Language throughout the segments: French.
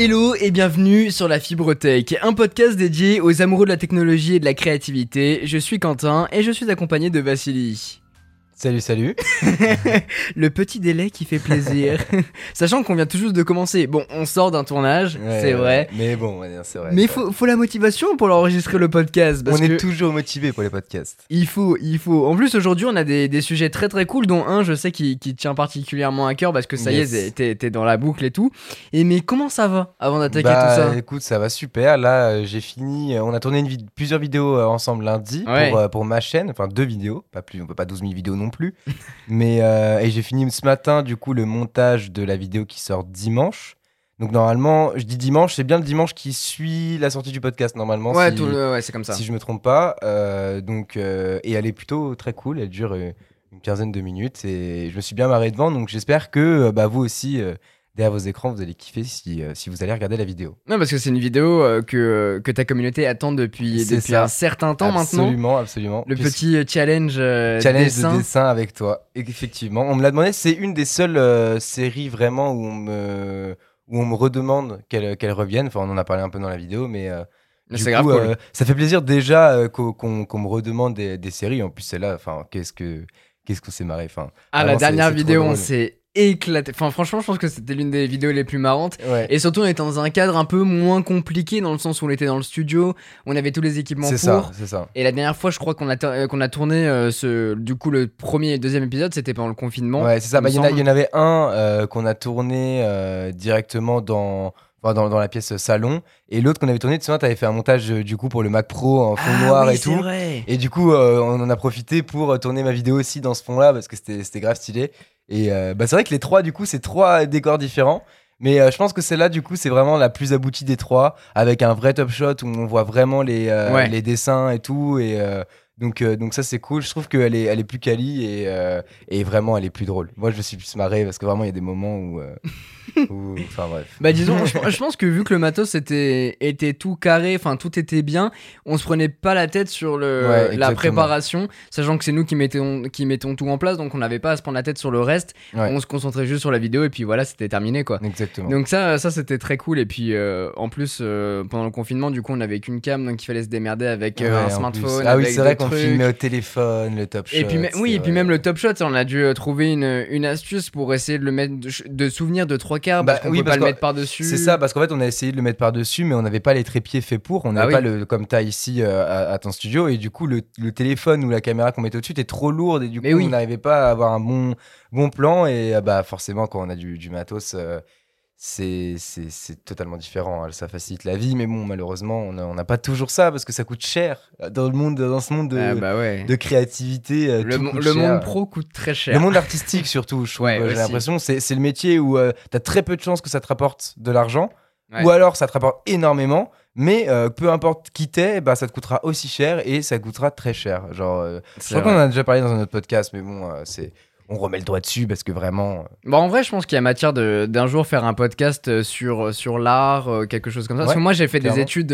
Hello et bienvenue sur la Fibre Tech, un podcast dédié aux amoureux de la technologie et de la créativité. Je suis Quentin et je suis accompagné de Vassili. Salut, salut. le petit délai qui fait plaisir. Sachant qu'on vient tout juste de commencer. Bon, on sort d'un tournage, c'est vrai. Mais bon, c'est vrai. Mais il faut, faut, la motivation pour enregistrer le podcast. on est toujours motivé pour les podcasts. Il faut, il faut. En plus, aujourd'hui, on a des, des, sujets très très cool, dont un, je sais, qui, qui tient particulièrement à cœur parce que ça y est, t'es dans la boucle et tout. Et mais comment ça va avant d'attaquer bah, tout ça? Écoute, ça va super. Là, euh, j'ai fini. Euh, on a tourné une plusieurs vidéos euh, ensemble lundi pour, pour ma chaîne. Enfin, deux vidéos. Pas plus, on peut pas 12 000 vidéos non plus. Mais euh, et j'ai fini ce matin du coup le montage de la vidéo qui sort dimanche. Donc normalement, je dis dimanche, c'est bien le dimanche qui suit la sortie du podcast normalement. Ouais, ouais c'est comme ça. Si je me trompe pas. Euh, donc euh, et elle est plutôt très cool. Elle dure une quinzaine de minutes et je me suis bien marré devant. Donc j'espère que bah, vous aussi derrière vos écrans, vous allez kiffer si, euh, si vous allez regarder la vidéo. Non, parce que c'est une vidéo euh, que, que ta communauté attend depuis, depuis un certain temps maintenant. Absolument, absolument. Le petit euh, challenge, challenge dessin. de dessin avec toi. Effectivement, on me l'a demandé. C'est une des seules séries vraiment où on me, où on me redemande qu'elle qu'elle revienne. Enfin, on en a parlé un peu dans la vidéo, mais. c'est grave ça fait plaisir déjà qu'on me redemande des, des, séries. En plus, c'est là, enfin, qu'est-ce que qu'est-ce qu'on s'est marré. Enfin, ah, la dernière vidéo, on s'est éclaté. Enfin, franchement, je pense que c'était l'une des vidéos les plus marrantes. Et surtout, on était dans un cadre un peu moins compliqué, dans le sens où on était dans le studio, on avait tous les équipements pour. Ça, c'est ça. Et la dernière fois, je crois qu'on a, euh, qu'on a tourné euh, ce, du coup le premier et deuxième épisode, c'était pendant le confinement. Ouais, c'est ça. Bah, il y, en avait un euh, qu'on a tourné directement dans. Dans, dans, la pièce salon et l'autre qu'on avait tourné tu sais t'avais fait un montage du coup pour le Mac Pro en fond ah noir et tout vrai. et du coup on en a profité pour tourner ma vidéo aussi dans ce fond là parce que c'était grave stylé et euh, bah, c'est vrai que les trois, du coup, c'est trois décors différents. Mais euh, je pense que celle-là, du coup, c'est vraiment la plus aboutie des trois, avec un vrai top shot où on voit vraiment les, euh, les dessins et tout. Et donc, donc ça, c'est cool. Je trouve qu'elle est, elle est plus quali et, et vraiment, elle est plus drôle. Moi, je me suis plus marré parce que vraiment, il y a des moments où. Enfin bref. Bah disons, je, pense que vu que le matos était, était tout carré, enfin tout était bien, on se prenait pas la tête sur le, la préparation, sachant que c'est nous qui mettons, qui mettons tout en place, donc on n'avait pas à se prendre la tête sur le reste. On se concentrait juste sur la vidéo et puis voilà, c'était terminé quoi. Exactement. Donc ça, ça c'était très cool. Et puis euh, en plus, euh, pendant le confinement, du coup, on avait qu'une cam, donc il fallait se démerder avec euh, un smartphone. Ah oui, c'est vrai qu'on filmait au téléphone, le top shot. Et puis, oui, et puis même le top shot, on a dû trouver une, une astuce pour essayer de le mettre de, de souvenir de trois quarts bah, oui, peut pas le mettre par-dessus. C'est ça, parce qu'en fait, on a essayé de le mettre par-dessus, mais on n'avait pas les trépieds faits pour. On n'avait ah pas le comme t'as ici euh, à, ton studio. Et du coup, le, téléphone ou la caméra qu'on mettait au-dessus était trop lourde. Et du coup, on n'arrivait pas à avoir un bon, bon plan. Et euh, bah, forcément, quand on a du, du matos. Euh, c'est totalement différent. Hein. Ça facilite la vie, mais bon, malheureusement, on n'a pas toujours ça parce que ça coûte cher dans le monde, dans ce monde de, ah, bah de créativité. Euh, le, monde pro coûte très cher. Le monde artistique surtout, je J'ai l'impression, c'est le métier où euh, tu as très peu de chances que ça te rapporte de l'argent, ou alors ça te rapporte énormément. Mais euh, peu importe qui t'es, bah, ça te coûtera aussi cher et ça coûtera très cher. Genre, je crois qu'on en a déjà parlé dans un autre podcast, mais bon, c'est on remet le doigt dessus parce que vraiment. Bon, bah, en vrai, je pense qu'il y a matière d'un jour faire un podcast euh, sur, euh, sur l'art, euh, quelque chose comme ça. parce que moi, j'ai fait des études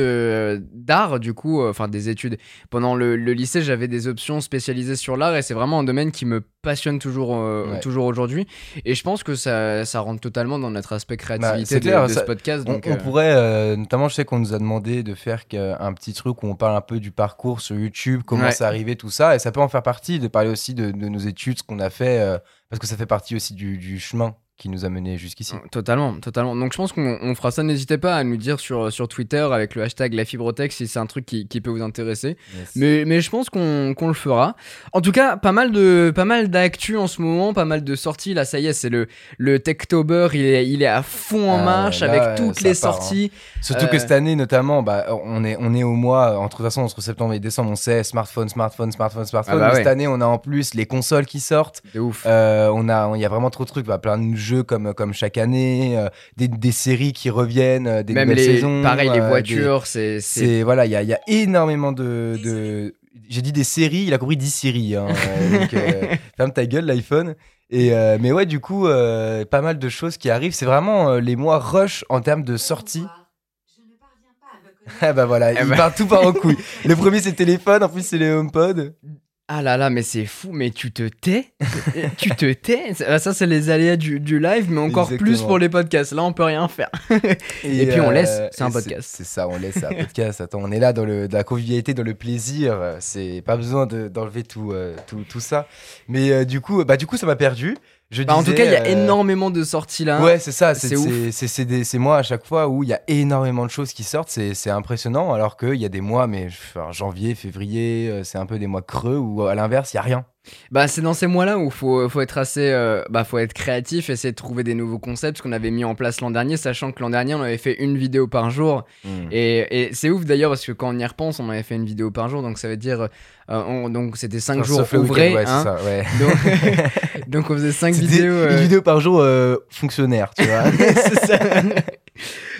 d'art, du coup, enfin des études. Pendant le, lycée, j'avais des options spécialisées sur l'art et c'est vraiment un domaine qui me passionne toujours, toujours aujourd'hui. Et je pense que ça, ça rentre totalement dans notre aspect bah, créativité de, ce podcast. Donc, on, pourrait, notamment, je sais qu'on nous a demandé de faire un petit truc où on parle un peu du parcours sur YouTube, comment ça arrivé, tout ça. Et ça peut en faire partie, de parler aussi de, de nos études, ce qu'on a fait euh, parce que ça fait partie aussi du chemin qui nous a mené jusqu'ici. Totalement, totalement. Donc je pense qu'on fera ça. N'hésitez pas à nous dire sur, sur Twitter avec le hashtag la fibrotech si c'est un truc qui, qui, peut vous intéresser. Mais, mais je pense qu'on le fera. En tout cas, pas mal de pas mal d'actu en ce moment, pas mal de sorties. Là, ça y est, c'est le le Techtober. Il est il est à fond en ah, marche avec toutes les hein. sorties. Surtout que euh, cette année, notamment, bah, on est on est au mois entre toute façon entre septembre et décembre, on sait smartphone, smartphone, smartphone, smartphone. Ah bah cette année, on a en plus les consoles qui sortent. De ouf. Euh, on a il y a vraiment trop de trucs, bah, plein de jeux comme, comme chaque année, euh, des, des, séries qui reviennent, euh, des Même nouvelles les, saisons. Pareil, les euh, voitures, c'est. Voilà, il y a, y a, énormément de. de... J'ai dit des séries, il a compris 10 séries. Hein, donc, ferme ta gueule, l'iPhone. Et mais ouais, du coup, pas mal de choses qui arrivent. C'est vraiment les mois rush en termes de sortie. Ah bah voilà, eh il bah. part tout par en couille. le premier c'est le téléphone, en plus c'est les HomePod. Ah là là, mais c'est fou, mais tu te tais? Tu te tais? Ça, c'est les aléas du, live, mais encore plus pour les podcasts. Là, on peut rien faire. et, puis on laisse, euh, c'est un podcast. C'est ça, on laisse, un podcast. Attends, on est là dans, le, la convivialité, dans le plaisir. C'est pas besoin d'enlever tout, euh, tout, tout, ça. Mais euh, du, coup, bah, du coup, ça m'a perdu. Bah, en tout cas, il y a énormément de sorties là. Ouais, c'est ça. C'est moi à chaque fois où il y a énormément de choses qui sortent. C'est impressionnant. Alors qu'il y a des mois, mais janvier, février, c'est un peu des mois creux où à l'inverse, il n'y a rien. Bah, c'est dans ces mois-là où il faut, faut être assez. Euh, bah, faut être créatif, essayer de trouver des nouveaux concepts qu'on avait mis en place l'an dernier, sachant que l'an dernier, on avait fait une vidéo par jour. Hmm. Et, et c'est ouf d'ailleurs, parce que quand on y repense, on avait fait une vidéo par jour, donc ça veut dire. Euh, donc c'était 5 jours ouvrés. Ouais, hein. ça, ouais. donc, donc, on faisait 5 vidéos. Une euh, vidéo par jour fonctionnaire, tu vois. c'est ça.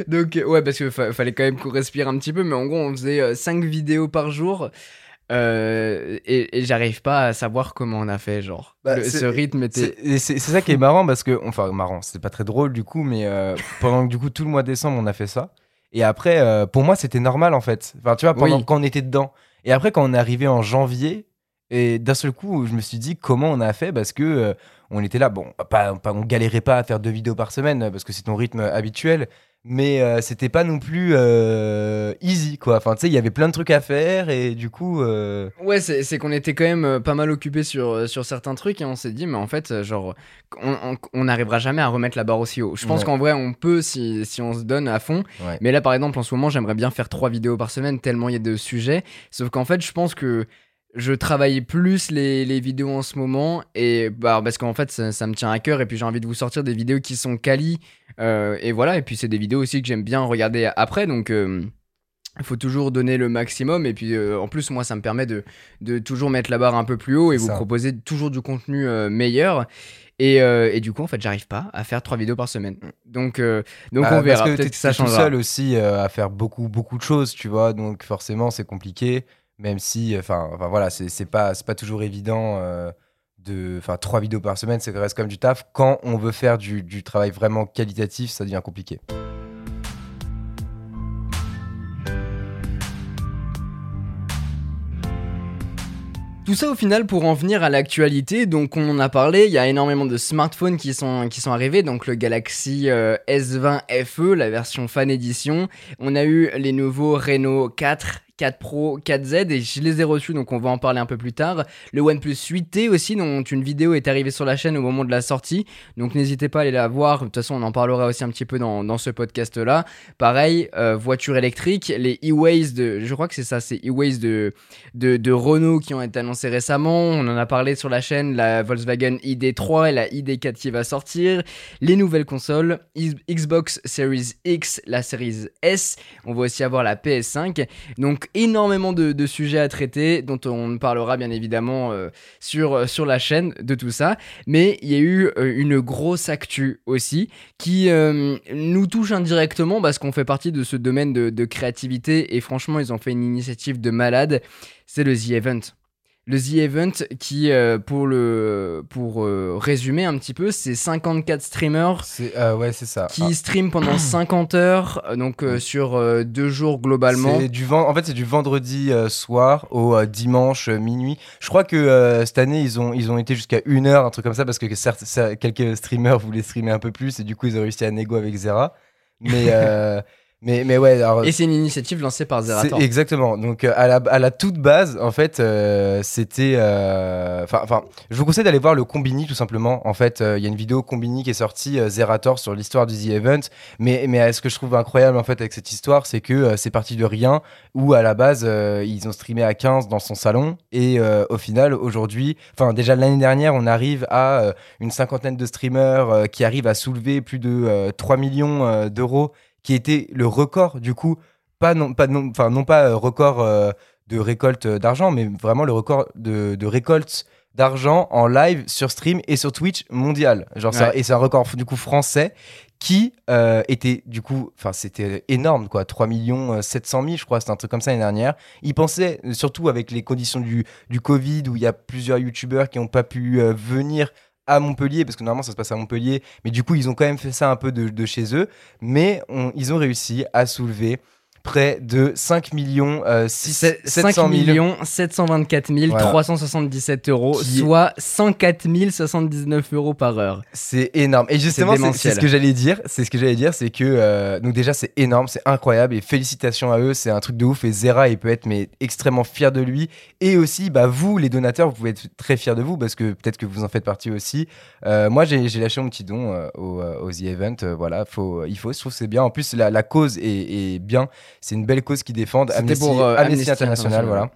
donc, ouais, parce qu'il fallait quand même qu'on respire un petit peu, mais en gros, on faisait 5 vidéos par jour. Euh, et, j'arrive pas à savoir comment on a fait, genre. Bah, ce rythme était. C'est ça qui est marrant parce que, enfin, marrant, c'était pas très drôle du coup, mais euh, pendant que du coup tout le mois de décembre on a fait ça. Et après, euh, pour moi, c'était normal en fait. Enfin, tu vois, pendant quand on était dedans. Et après, quand on est arrivé en janvier, et d'un seul coup, je me suis dit comment on a fait parce que on était là. Bon, pas, pas, on galérait pas à faire deux vidéos par semaine parce que c'est ton rythme habituel mais euh, c'était pas non plus euh, easy quoi. Enfin, tu sais, il y avait plein de trucs à faire et du coup. Euh, ouais, c'est qu'on était quand même pas mal occupé sur, sur certains trucs et on s'est dit, mais en fait, genre, on n'arrivera jamais à remettre la barre aussi haut. Je pense qu'en vrai, on peut si, si, on se donne à fond. Mais là, par exemple, en ce moment, j'aimerais bien faire trois vidéos par semaine tellement il y a de sujets. Sauf qu'en fait, je pense que je travaille plus les, les, vidéos en ce moment et bah parce qu'en fait ça, me tient à cœur et puis j'ai envie de vous sortir des vidéos qui sont quali euh, et voilà et puis c'est des vidéos aussi que j'aime bien regarder après donc euh, il faut toujours donner le maximum et puis euh, en plus moi ça me permet de, de, toujours mettre la barre un peu plus haut et vous proposer toujours du contenu meilleur et, et, du coup en fait j'arrive pas à faire trois vidéos par semaine. Donc donc bah, on verra peut-être que ça changera. tout seul aussi à faire beaucoup beaucoup de choses tu vois donc forcément c'est compliqué même si, enfin, voilà, c'est pas, pas toujours évident. Euh, de, enfin, trois vidéos par semaine, ça reste quand même du taf. Quand on veut faire du, travail vraiment qualitatif, ça devient compliqué. Tout ça au final pour en venir à l'actualité, donc on en a parlé, il y a énormément de smartphones qui sont, qui arrivés, donc le Galaxy euh, S20 FE, la version Fan Edition, on a eu les nouveaux Renault 4 4 Pro, 4Z et je les ai reçus donc on va en parler un peu plus tard. Le OnePlus 8T aussi dont une vidéo est arrivée sur la chaîne au moment de la sortie donc n'hésitez pas à aller la voir. De toute façon on en parlera aussi un petit peu dans, dans ce podcast là. Pareil, euh, voiture électrique, les e-Ways de, je crois que c'est ça, c'est e-Ways de, de, de, Renault qui ont été annoncés récemment. On en a parlé sur la chaîne, la Volkswagen ID3 et la ID4 qui va sortir. Les nouvelles consoles, Xbox Series X, la Series S. On va aussi avoir la PS5. Donc énormément de, sujets à traiter dont on parlera bien évidemment euh, sur, euh, sur la chaîne de tout ça. Mais il y a eu euh, une grosse actu aussi qui nous touche indirectement parce qu'on fait partie de ce domaine de, de créativité et franchement ils ont fait une initiative de malade. C'est le The Event le The Event qui, euh, pour, le, pour euh, résumer un petit peu, c'est 54 streamers euh, ouais, ça. qui ah. streament pendant 50 heures, donc sur deux jours globalement. Du en fait, c'est du vendredi soir au dimanche minuit. Je crois que cette année, ils ont, ils ont été jusqu'à une heure, un truc comme ça, parce que certes, quelques streamers voulaient streamer un peu plus, et du coup, ils ont réussi à négo avec Zera. Mais... Mais, mais ouais. et c'est une initiative lancée par Zerator. Exactement. Donc, euh, à la, à la toute base, en fait, euh, c'était. Euh, enfin, je vous conseille d'aller voir le Combini, tout simplement. En fait, il y a une vidéo Combini qui est sortie, Zerator, sur l'histoire du The Event. Mais, mais ce que je trouve incroyable, en fait, avec cette histoire, c'est que c'est parti de rien, où à la base, ils ont streamé à 15 dans son salon. Et au final, aujourd'hui, enfin, déjà l'année dernière, on arrive à une cinquantaine de streamers qui arrivent à soulever plus de 3 millions d'euros qui était le record, du coup, pas non pas, non, enfin, non pas euh, record euh, de récolte d'argent, mais vraiment le record de, de récolte d'argent en live sur stream et sur Twitch mondial. Genre ça, et c'est un record du coup français qui euh, était du coup, enfin c'était énorme quoi, 3 millions 700 000 je crois, c'était un truc comme ça l'année dernière. Ils pensaient, surtout avec les conditions du, du Covid où il y a plusieurs youtubeurs qui n'ont pas pu venir à Montpellier, parce que normalement ça se passe à Montpellier, mais du coup ils ont quand même fait ça un peu de, chez eux, mais ils ont réussi à soulever près de 5 millions 6, 700 millions 724 377 euros, soit 104 079 euros par heure. C'est énorme. Et justement, c'est ce que j'allais dire. C'est ce que j'allais dire, c'est que donc déjà c'est énorme, c'est incroyable et félicitations à eux, c'est un truc de ouf. Et Zera, il peut être mais extrêmement fier de lui. Et aussi, bah vous, les donateurs, vous pouvez être très fiers de vous parce que peut-être que vous en faites partie aussi. moi, j'ai lâché mon petit don au, au, The Event. voilà, faut, il faut. Je trouve c'est bien. En plus, la, la cause est, est bien. C'est une belle cause qui défendent. Amnesty, pour, euh, Amnesty, International, voilà.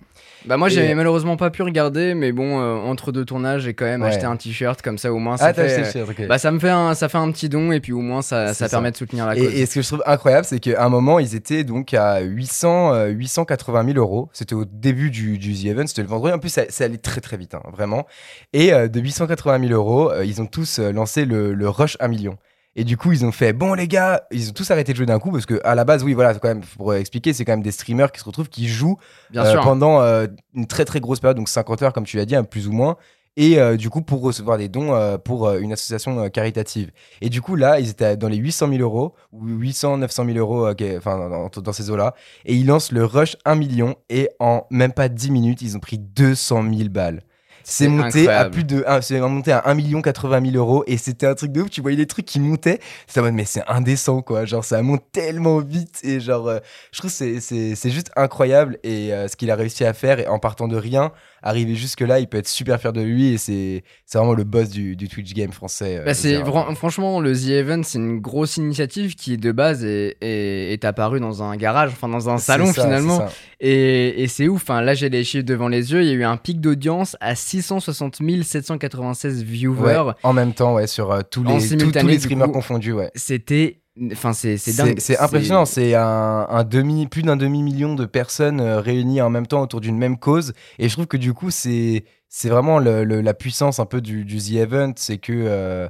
Bah moi j'avais malheureusement pas pu regarder mais bon euh, entre deux tournages j'ai quand même acheté un t-shirt comme ça au moins ça ah, fait bah ça me fait un ça fait un petit don et puis au moins ça, ça permet de soutenir la cause. Et, ce que je trouve incroyable c'est qu'à un moment ils étaient donc à 800 880 000 euros c'était au début du, du The Event c'était le vendredi en plus ça, allait très très vite hein, vraiment et euh, de 880 000 euros ils ont tous lancé le, le rush 1 million. Et du coup, ils ont fait bon les gars, ils ont tous arrêté de jouer d'un coup parce que à la base, oui, voilà, quand même pour expliquer, c'est quand même des streamers qui se retrouvent qui jouent euh, pendant euh, une très très grosse période, donc 50 heures comme tu l'as dit, hein, plus ou moins. Et euh, du coup, pour recevoir des dons pour une association caritative. Et du coup, là, ils étaient dans les 800 000 euros, ou 800, 900 000 euros, enfin, dans, dans, ces eaux-là. Et ils lancent le rush 1 million. Et en même pas 10 minutes, ils ont pris 200 000 balles c'est monté à plus de c'est monté à 1 million 80 000 euros et c'était un truc de ouf. Tu voyais des trucs qui montaient c'est mais c'est indécent quoi. Genre ça monte tellement vite et genre euh, je trouve c'est c'est juste incroyable et euh, ce qu'il a réussi à faire et en partant de rien arriver jusque là il peut être super fier de lui et c'est vraiment le boss du, du, Twitch game français euh, bah c'est franchement le The Event c'est une grosse initiative qui de base est, est, est apparue dans un garage enfin dans un salon finalement et, et c'est ouf enfin là j'ai les chiffres devant les yeux il y a eu un pic d'audience à 660 796 viewers. en même temps, ouais, sur euh, tous, les, tous, les streamers confondus. Ouais. C'était Enfin, c'est dingue. C'est impressionnant. C'est un, un, demi, plus d'un demi million de personnes euh, réunies en même temps autour d'une même cause. Et je trouve que du coup, c'est c'est vraiment le, la puissance un peu du, du The Event, c'est que, euh,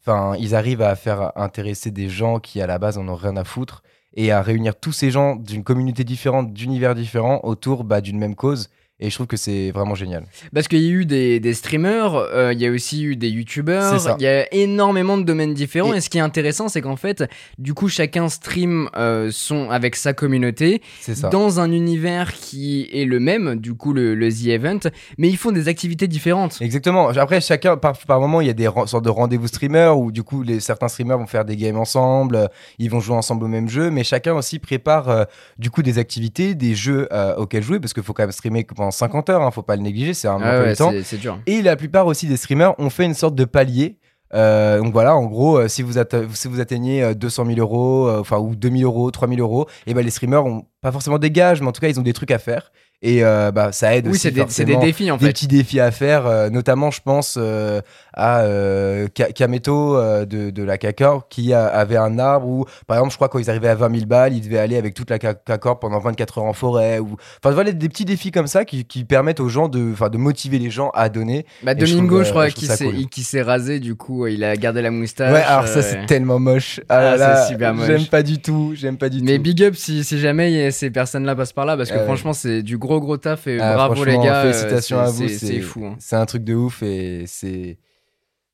enfin, ils arrivent à faire intéresser des gens qui à la base en ont rien à foutre et à réunir tous ces gens d'une communauté différente, d'univers différents autour bah, d'une même cause. Et je trouve que c'est vraiment génial. Parce qu'il y a eu des, des streamers, euh, il y a aussi eu des youtubeurs, il y a énormément de domaines différents. Et, ce qui est intéressant, c'est qu'en fait, du coup, chacun stream euh, son, avec sa communauté dans un univers qui est le même, du coup, le, le, The Event, mais ils font des activités différentes. Exactement. Après, chacun, par, par moment, il y a des sortes de rendez-vous streamers où, du coup, les, certains streamers vont faire des games ensemble, ils vont jouer ensemble au même jeu, mais chacun aussi prépare, euh, du coup, des activités, des jeux auxquels jouer, parce qu'il faut quand même streamer pendant 50 heures, hein, faut pas le négliger, c'est un peu de temps. C'est dur. Et la plupart aussi des streamers ont fait une sorte de palier. Euh, donc voilà, en gros, euh, si, vous si vous atteignez 200 euh, 000 euros, enfin ou 2000 euros, 3000 euros, et ben les streamers ont pas forcément des gages, mais en tout cas ils ont des trucs à faire. Et bah, ça aide oui, aussi. Oui, c'est des, défis en fait. Des petits défis à faire, notamment je pense à Kameto de, de la CACOR qui avait un arbre où, par exemple, je crois quand ils arrivaient à 20 000 balles, ils devaient aller avec toute la CACOR pendant 24 heures en forêt. Ou... Enfin voilà, des petits défis comme ça qui, qui permettent aux gens de, de motiver les gens à donner. Bah, Domingo, je, crois, qui s'est rasé, du coup, il a gardé la moustache. Ouais, alors ça c'est tellement moche. Ah, ah c'est super moche. J'aime pas du tout, j'aime pas du Mais tout. big up si, si jamais ces personnes-là passent par là, parce que franchement, c'est du gros gros taf et ah, bravo les gars. Félicitations à vous, c'est fou. Hein. C'est un truc de ouf et c'est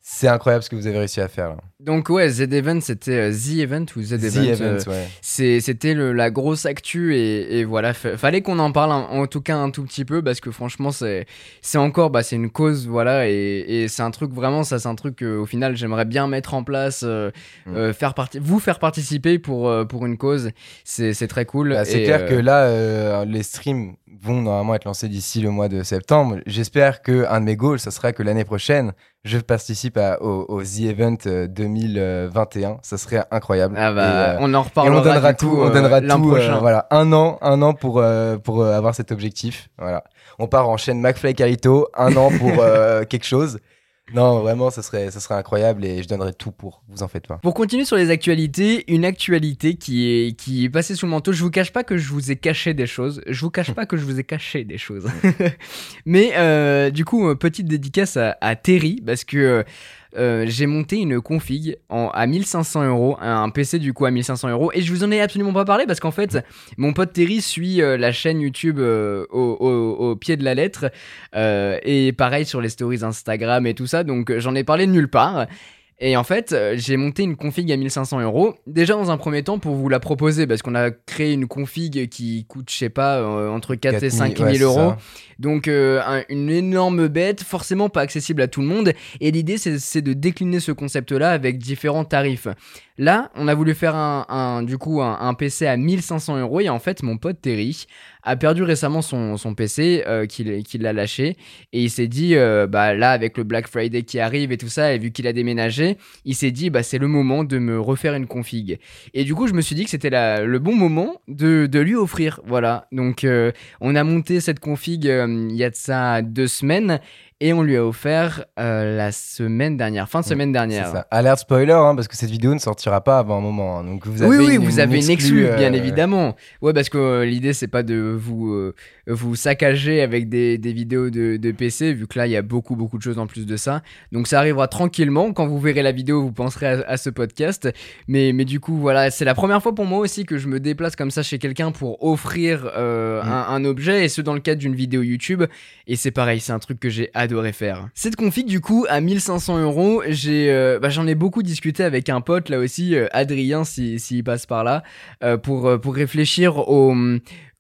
c'est incroyable ce que vous avez réussi à faire. Là. Donc ouais, Z Event, c'était euh, The Event ou Z Event. Event euh, ouais. C'était la grosse actu et, et voilà, fallait qu'on en parle en, tout cas un tout petit peu parce que franchement c'est encore bah, c'est une cause voilà et, et c'est un truc vraiment ça c'est un truc au final j'aimerais bien mettre en place, euh, mm. faire partie, vous faire participer pour pour une cause, c'est très cool. Bah, c'est clair que là les streams vont normalement être lancés d'ici le mois de septembre. J'espère que un de mes goals, ça sera que l'année prochaine, je participe au, The Event 2021. Euh, ça serait incroyable. Ah bah, euh, on en reparlera. on donnera tout. on donnera tout. Euh, voilà, un an, un an pour pour avoir cet objectif. Voilà. On part en chaîne McFly Carito, un an pour quelque chose. Non, vraiment, ça serait, ça serait incroyable et je donnerais tout pour, vous en faites pas. Pour continuer sur les actualités, une actualité qui est, qui est passée sous le manteau, je vous cache pas que je vous ai caché des choses, je vous cache pas que je vous ai caché des choses. Mais euh, du coup, petite dédicace à, à Terry, parce que euh, j'ai monté une config à 1500 euros, un PC du coup à 1500 euros, et je vous en ai absolument pas parlé parce qu'en fait, mon pote Terry suit euh, la chaîne YouTube euh, au, pied de la lettre, et pareil sur les stories Instagram et tout ça, donc j'en ai parlé nulle part. Et en fait, euh, j'ai monté une config à 1500 euros. Déjà dans un premier temps pour vous la proposer, parce qu'on a créé une config qui coûte, je sais pas, euh, entre 4 et 5 000 euros. Donc euh, une énorme bête, forcément pas accessible à tout le monde. Et l'idée, c'est de décliner ce concept-là avec différents tarifs. Là, on a voulu faire un, du coup un, PC à 1500 euros et en fait, mon pote Terry a perdu récemment son, PC euh, qu'il l'a lâché et il s'est dit euh, bah là avec le Black Friday qui arrive et tout ça et vu qu'il a déménagé, il s'est dit bah c'est le moment de me refaire une config. Et du coup, je me suis dit que c'était le bon moment de, lui offrir. Voilà. Donc euh, on a monté cette config il y a de ça deux semaines et on lui a offert euh, la semaine dernière, fin de semaine dernière. Ça. Alerte spoiler, hein, parce que cette vidéo ne sortira pas avant un moment. Hein. donc vous avez oui, oui, une, vous avez une exclue, bien euh, évidemment. Ouais, parce que euh, l'idée c'est pas de vous vous saccager avec des, des vidéos de, de, PC, vu que là il y a beaucoup beaucoup de choses en plus de ça. Donc ça arrivera tranquillement. Quand vous verrez la vidéo, vous penserez à, ce podcast. Mais mais du coup voilà, c'est la première fois pour moi aussi que je me déplace comme ça chez quelqu'un pour offrir mm. un, un, objet, et ce dans le cadre d'une vidéo YouTube. Et c'est pareil, c'est un truc que j'ai adoré faire. Cette config du coup à 1500 euros, j'ai, euh, bah, j'en ai beaucoup discuté avec un pote là aussi, euh, Adrien s'il passe par là, euh, pour, pour réfléchir au,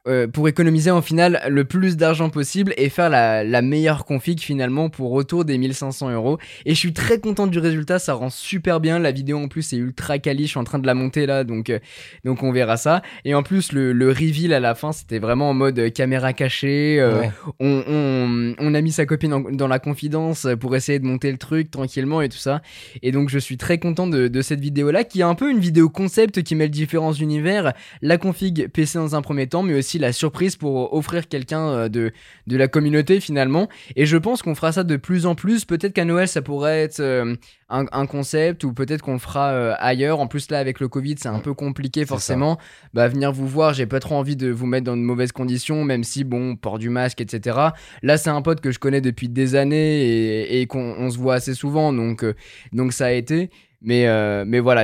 euh, pour économiser en final le plus d'argent possible et faire la, la, meilleure config finalement pour autour des 1500 euros. Et je suis très content du résultat, ça rend super bien. La vidéo en plus est ultra quali, je suis en train de la monter là, donc, euh, donc on verra ça. Et en plus, le, le reveal à la fin, c'était vraiment en mode caméra cachée. Euh, on, on, on, a mis sa copine dans la confidence pour essayer de monter le truc tranquillement et tout ça. Et donc je suis très content de, de cette vidéo là qui est un peu une vidéo concept qui met le différents univers, la config PC dans un premier temps, mais aussi la surprise pour offrir quelqu'un euh, de, de la communauté finalement. Et je pense qu'on fera ça de plus en plus. Peut-être qu'à Noël, ça pourrait être euh, un, concept ou peut-être qu'on le fera euh, ailleurs. En plus, là, avec le Covid, c'est un peu compliqué forcément. Bah, venir vous voir, j'ai pas trop envie de vous mettre dans de mauvaises conditions, même si, bon, port du masque, etc. Là, c'est un pote que je connais depuis des années et, qu'on se voit assez souvent, donc, donc ça a été. Mais, euh, mais voilà,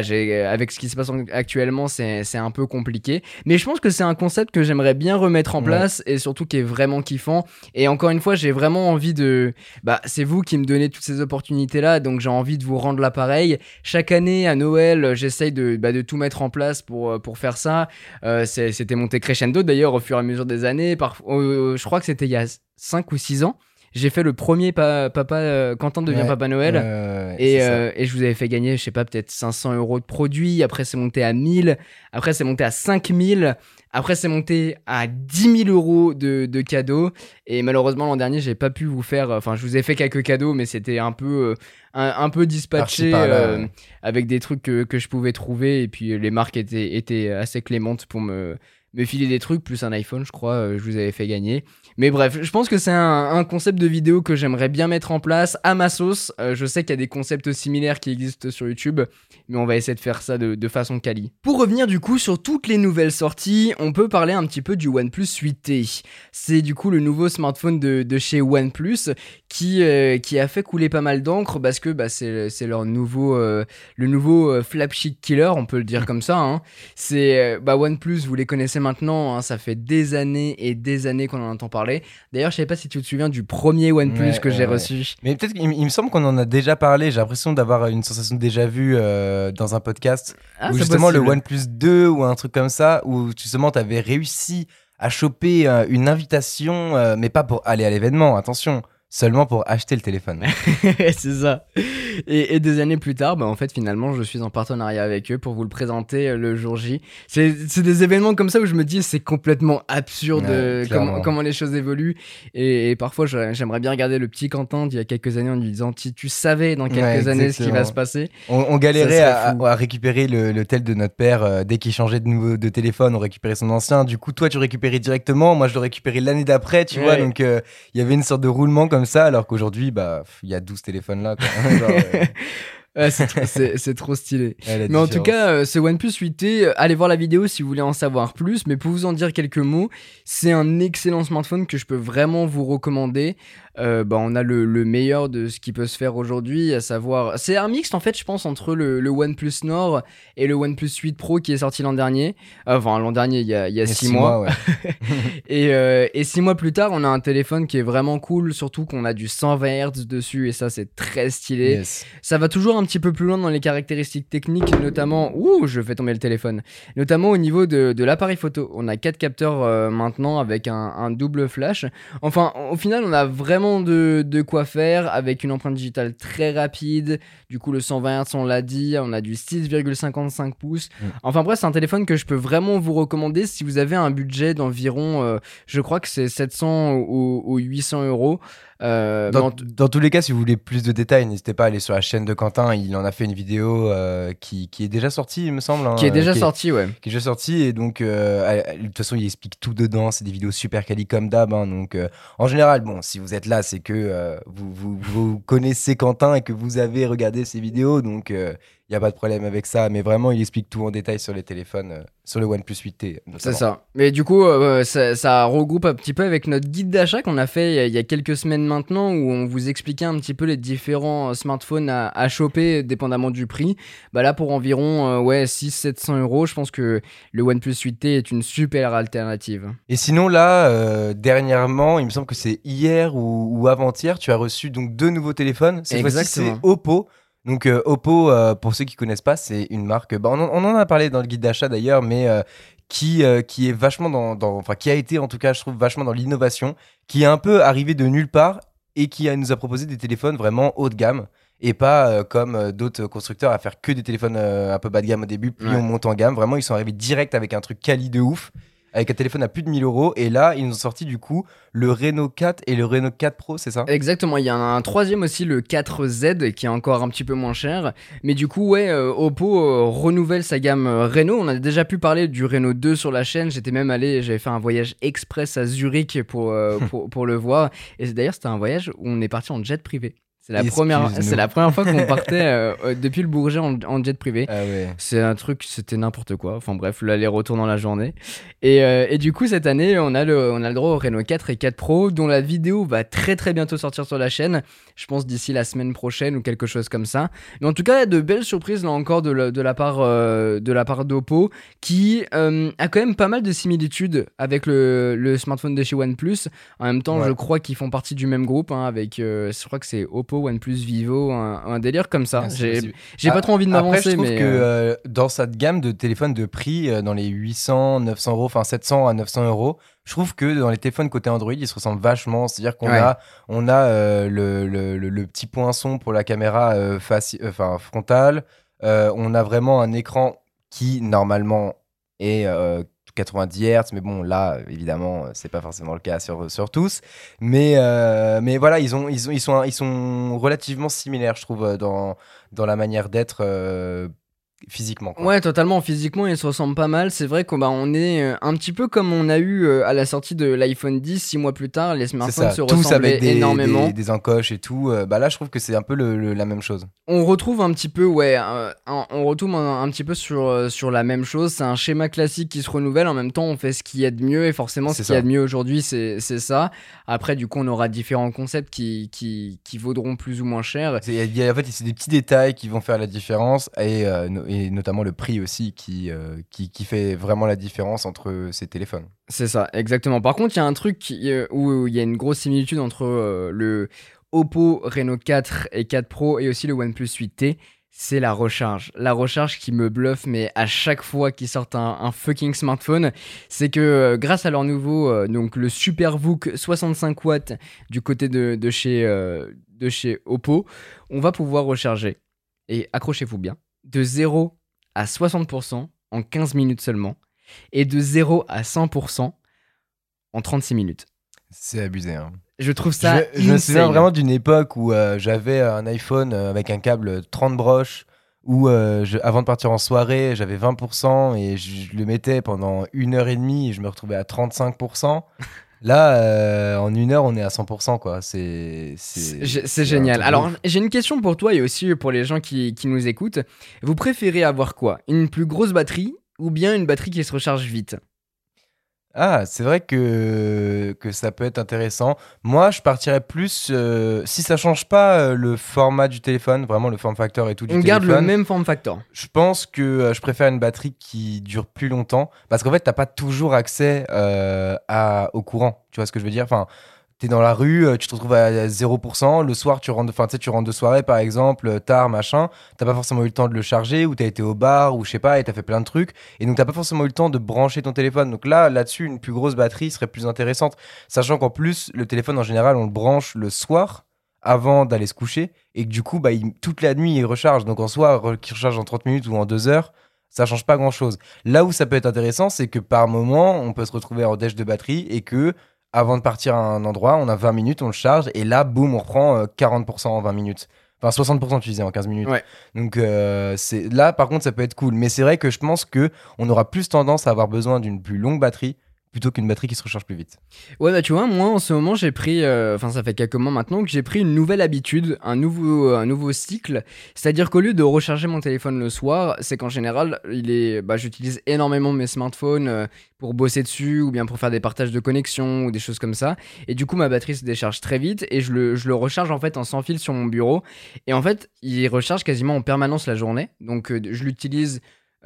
avec ce qui se passe actuellement, c'est un peu compliqué. Mais je pense que c'est un concept que j'aimerais bien remettre en place et surtout qui est vraiment kiffant. Et encore une fois, j'ai vraiment envie de. Bah, c'est vous qui me donnez toutes ces opportunités-là, donc j'ai envie de vous rendre l'appareil. Chaque année, à Noël, j'essaye de, bah, de tout mettre en place pour, euh, pour faire ça. Euh, c'était monté crescendo d'ailleurs au fur et à mesure des années. Par, je crois que c'était il y a 5 ou 6 ans j'ai fait le premier papa euh, Quentin devient Papa Noël. Et, euh, et, je vous avais fait gagner je sais pas peut-être 500 euros de produits après c'est monté à 1000 après c'est monté à 5000 après c'est monté à 10 000 euros de, de cadeaux. Et malheureusement l'an dernier j'ai pas pu vous faire enfin je vous ai fait quelques cadeaux mais c'était un peu euh, un, peu dispatché avec des trucs que, que, je pouvais trouver. Et puis les marques étaient, étaient assez clémentes pour me me filer des trucs, plus un iPhone, je crois, euh, je vous avais fait gagner. Mais bref, je pense que c'est un, concept de vidéo que j'aimerais bien mettre en place à ma sauce. Euh, je sais qu'il y a des concepts similaires qui existent sur YouTube, mais on va essayer de faire ça de, façon quali. Pour revenir du coup sur toutes les nouvelles sorties, on peut parler un petit peu du OnePlus 8T. C'est du coup le nouveau smartphone de, chez OnePlus qui, euh, qui a fait couler pas mal d'encre parce que bah, c'est leur nouveau, le nouveau flagship killer, on peut le dire comme ça. Hein. C'est bah, OnePlus, vous les connaissez maintenant, hein, ça fait des années et des années qu'on en entend parler. D'ailleurs, je sais pas si tu te souviens du premier OnePlus que j'ai reçu. Mais peut-être qu'il me semble qu'on en a déjà parlé. J'ai l'impression d'avoir une sensation déjà vu euh, dans un podcast. Ah, où justement le OnePlus 2 ou un truc comme ça, où justement tu avais réussi à choper euh, une invitation, euh, mais pas pour aller à l'événement, attention seulement pour acheter le téléphone. c'est ça. Et, des années plus tard, bah, en fait, finalement, je suis en partenariat avec eux pour vous le présenter euh, le jour J. C'est des événements comme ça où je me dis c'est complètement absurde euh, comment, comment, les choses évoluent. Et, parfois, j'aimerais bien regarder le petit Quentin d'il y a quelques années en lui disant tu, tu savais dans quelques années ce qui va se passer. On, galérait à, récupérer le, tel de notre père euh, dès qu'il changeait de, nouveau, de téléphone, on récupérait son ancien. Du coup, toi, tu récupérais directement. Moi, je le récupérais l'année d'après, tu vois. Donc, il y avait une sorte de roulement comme ça, alors qu'aujourd'hui, bah, il y a 12 téléphones là. c'est trop stylé. mais en tout cas, euh, ce OnePlus 8T, euh, allez voir la vidéo si vous voulez en savoir plus. Mais pour vous en dire quelques mots, c'est un excellent smartphone que je peux vraiment vous recommander. Euh, bah, on a le, meilleur de ce qui peut se faire aujourd'hui, à savoir. C'est un mix en fait, je pense, entre le, le, OnePlus Nord et le OnePlus 8 Pro qui est sorti l'an dernier. Enfin, l'an dernier, il y a, il y a six, mois. et, euh, et six mois plus tard, on a un téléphone qui est vraiment cool, surtout qu'on a du 120 Hz dessus et ça, c'est très stylé. Ça va toujours un petit peu plus loin dans les caractéristiques techniques, notamment. Ouh, je fais tomber le téléphone. Notamment au niveau de, de l'appareil photo. On a quatre capteurs euh, maintenant avec un, un, double flash. Enfin, au final, on a vraiment de, de, quoi faire avec une empreinte digitale très rapide. Du coup, le 120 Hz, on l'a dit. On a du 6,55 pouces. Mm. Enfin, bref, c'est un téléphone que je peux vraiment vous recommander si vous avez un budget d'environ, euh, je crois que c'est 700 ou, ou 800 euros. Euh, dans, tous les cas, si vous voulez plus de détails, n'hésitez pas à aller sur la chaîne de Quentin. Il en a fait une vidéo euh, qui, qui, est déjà sortie, il me semble. Hein, qui est déjà sortie, ouais. Qui est déjà sortie. Et donc, euh, de toute façon, il explique tout dedans. C'est des vidéos super quali comme d'hab. Hein, donc, en général, bon, si vous êtes là, c'est que vous, vous, vous, connaissez Quentin et que vous avez regardé ses vidéos. Donc, n'y a pas de problème avec ça. Mais vraiment, il explique tout en détail sur les téléphones, euh, sur le OnePlus 8T. C'est ça. Mais du coup, euh, ça, regroupe un petit peu avec notre guide d'achat qu'on a fait il y a quelques semaines maintenant, où on vous expliquait un petit peu les différents euh, smartphones à, choper dépendamment du prix. Bah là, pour environ ouais, 600-700 euros, je pense que le OnePlus 8T est une super alternative. Et sinon, là, dernièrement, il me semble que c'est hier ou, ou avant-hier, tu as reçu donc deux nouveaux téléphones. Cette fois-ci, c'est Oppo. Donc euh, Oppo, euh, pour ceux qui connaissent pas, c'est une marque. Bah, on, en a parlé dans le guide d'achat d'ailleurs, mais euh, qui qui est vachement dans, enfin qui a été en tout cas, je trouve vachement dans l'innovation, qui est un peu arrivé de nulle part et qui a, nous a proposé des téléphones vraiment haut de gamme et pas comme d'autres constructeurs à faire que des téléphones un peu bas de gamme au début, puis on monte en gamme. Vraiment, ils sont arrivés direct avec un truc quali de ouf avec un téléphone à plus de 1000 euros. Et là, ils nous ont sorti du coup le Renault 4 et le Renault 4 Pro, c'est ça? Exactement. Il y a un, troisième aussi, le 4Z, qui est encore un petit peu moins cher. Mais du coup, ouais, euh, Oppo euh, renouvelle sa gamme euh, Renault. On a déjà pu parler du Renault 2 sur la chaîne. J'étais même allé, j'avais fait un voyage express à Zurich pour, pour, pour, le voir. Et d'ailleurs, c'était un voyage où on est parti en jet privé. C'est la, première, c'est la première fois qu'on partait euh, euh, depuis le Bourget en, jet privé. Ah c'est un truc, c'était n'importe quoi. Enfin bref, l'aller-retour dans la journée. Et, euh, et, du coup, cette année, on a, le, on a le droit au Renault 4 et 4 Pro, dont la vidéo va très très bientôt sortir sur la chaîne. Je pense d'ici la semaine prochaine ou quelque chose comme ça. Mais en tout cas, il y a de belles surprises là encore de, la, de la part de la part d'Oppo, qui a quand même pas mal de similitudes avec le, le smartphone de chez OnePlus. En même temps, je crois qu'ils font partie du même groupe, hein, avec, je crois que c'est Oppo OnePlus, Vivo, un, délire comme ça. J'ai pas trop envie de m'avancer. Je trouve mais que euh, euh, dans cette gamme de téléphones de prix, euh, dans les 800, 900 euros, enfin 700 à 900 euros, je trouve que dans les téléphones côté Android, ils se ressemblent vachement. C'est-à-dire qu'on a, on a le, le, le, petit poinçon pour la caméra enfin frontale. on a vraiment un écran qui, normalement, est 90 Hz, mais bon, là, évidemment, c'est pas forcément le cas sur, sur tous. Mais, euh, mais voilà, ils, ont, ils, ont, ils, sont, ils sont relativement similaires, je trouve, dans, dans la manière d'être euh, physiquement. Ouais, totalement. Physiquement, ils se ressemblent pas mal. C'est vrai qu'on bah, on est euh, un petit peu comme on a eu euh, à la sortie de l'iPhone 10, six mois plus tard. Les smartphones se Tous avec des, énormément. Des, des, encoches et tout. Euh, bah là, je trouve que c'est un peu le, la même chose. On retrouve un petit peu, ouais, on retrouve un, petit peu sur, sur la même chose. C'est un schéma classique qui se renouvelle. En même temps, on fait ce qu'il y a de mieux. Et forcément, ce qu'il y a de mieux aujourd'hui, c'est ça. Après, du coup, on aura différents concepts qui, qui, qui vaudront plus ou moins cher. en fait, c'est des petits détails qui vont faire la différence. Et, et notamment le prix aussi qui, euh, qui, qui, fait vraiment la différence entre ces téléphones. C'est ça, exactement. Par contre, il y a un truc euh, où il y a une grosse similitude entre euh, le Oppo Reno 4 et 4 Pro et aussi le OnePlus 8T. C'est la recharge. La recharge qui me bluffe, mais à chaque fois qu'ils sortent un, fucking smartphone, c'est que grâce à leur nouveau, donc le SuperVOOC 65 watts du côté de, de chez, de chez Oppo, on va pouvoir recharger. Et accrochez-vous bien, de 0 à 60% en 15 minutes seulement et de 0 à 100% en 36 minutes. C'est abusé. Hein. Je trouve ça. Je, je me souviens vraiment d'une époque où euh, j'avais un iPhone euh, avec un câble 30 broches, où euh, avant de partir en soirée, j'avais 20% et je, le mettais pendant une heure et demie et je me retrouvais à 35%. Là, euh, en une heure, on est à 100%, quoi. C'est génial. Alors, j'ai une question pour toi et aussi pour les gens qui, qui nous écoutent. Vous préférez avoir quoi? Une plus grosse batterie ou bien une batterie qui se recharge vite? Ah, c'est vrai que, que ça peut être intéressant. Moi, je partirais plus euh, si ça change pas euh, le format du téléphone, vraiment le form factor et tout du On garde le même form factor. Je pense que euh, je préfère une batterie qui dure plus longtemps parce qu'en fait, t'as pas toujours accès à, au courant. Tu vois ce que je veux dire? Enfin, t'es dans la rue, euh, tu te retrouves à 0%, le soir tu rentres, tu rentres de soirée par exemple, euh, tard, machin, t'as pas forcément eu le temps de le charger, ou t'as été au bar, ou je sais pas, et t'as fait plein de trucs, et donc t'as pas forcément eu le temps de brancher ton téléphone. Donc là, là-dessus, une plus grosse batterie serait plus intéressante, sachant qu'en plus, le téléphone en général, on le branche le soir avant d'aller se coucher, et que du coup, bah, toute la nuit, il recharge. Donc en soi, qu'il recharge en 30 minutes ou en 2 heures, ça change pas grand chose. Là où ça peut être intéressant, c'est que par moment, on peut se retrouver en dèche de batterie et que avant de partir à un endroit, on a 20 minutes, on le charge et là, boum, on reprend 40% euh, en 20 minutes. Enfin, 60% utilisé en 15 minutes. Donc, euh, là, par contre, ça peut être cool. Mais c'est vrai que je pense que on aura plus tendance à avoir besoin d'une plus longue batterie plutôt qu'une batterie qui se recharge plus vite. Ouais, bah tu vois, moi en ce moment j'ai pris, euh, enfin ça fait quelques mois maintenant que j'ai pris une nouvelle habitude, un nouveau, un nouveau cycle. C'est-à-dire qu'au lieu de recharger mon téléphone le soir, c'est qu'en général, il est, bah, j'utilise énormément mes smartphones euh, pour bosser dessus ou bien pour faire des partages de connexion ou des choses comme ça. Et du coup, ma batterie se décharge très vite et je le, je le recharge en fait en sans fil sur mon bureau. Et en fait, il recharge quasiment en permanence la journée. Donc euh, je l'utilise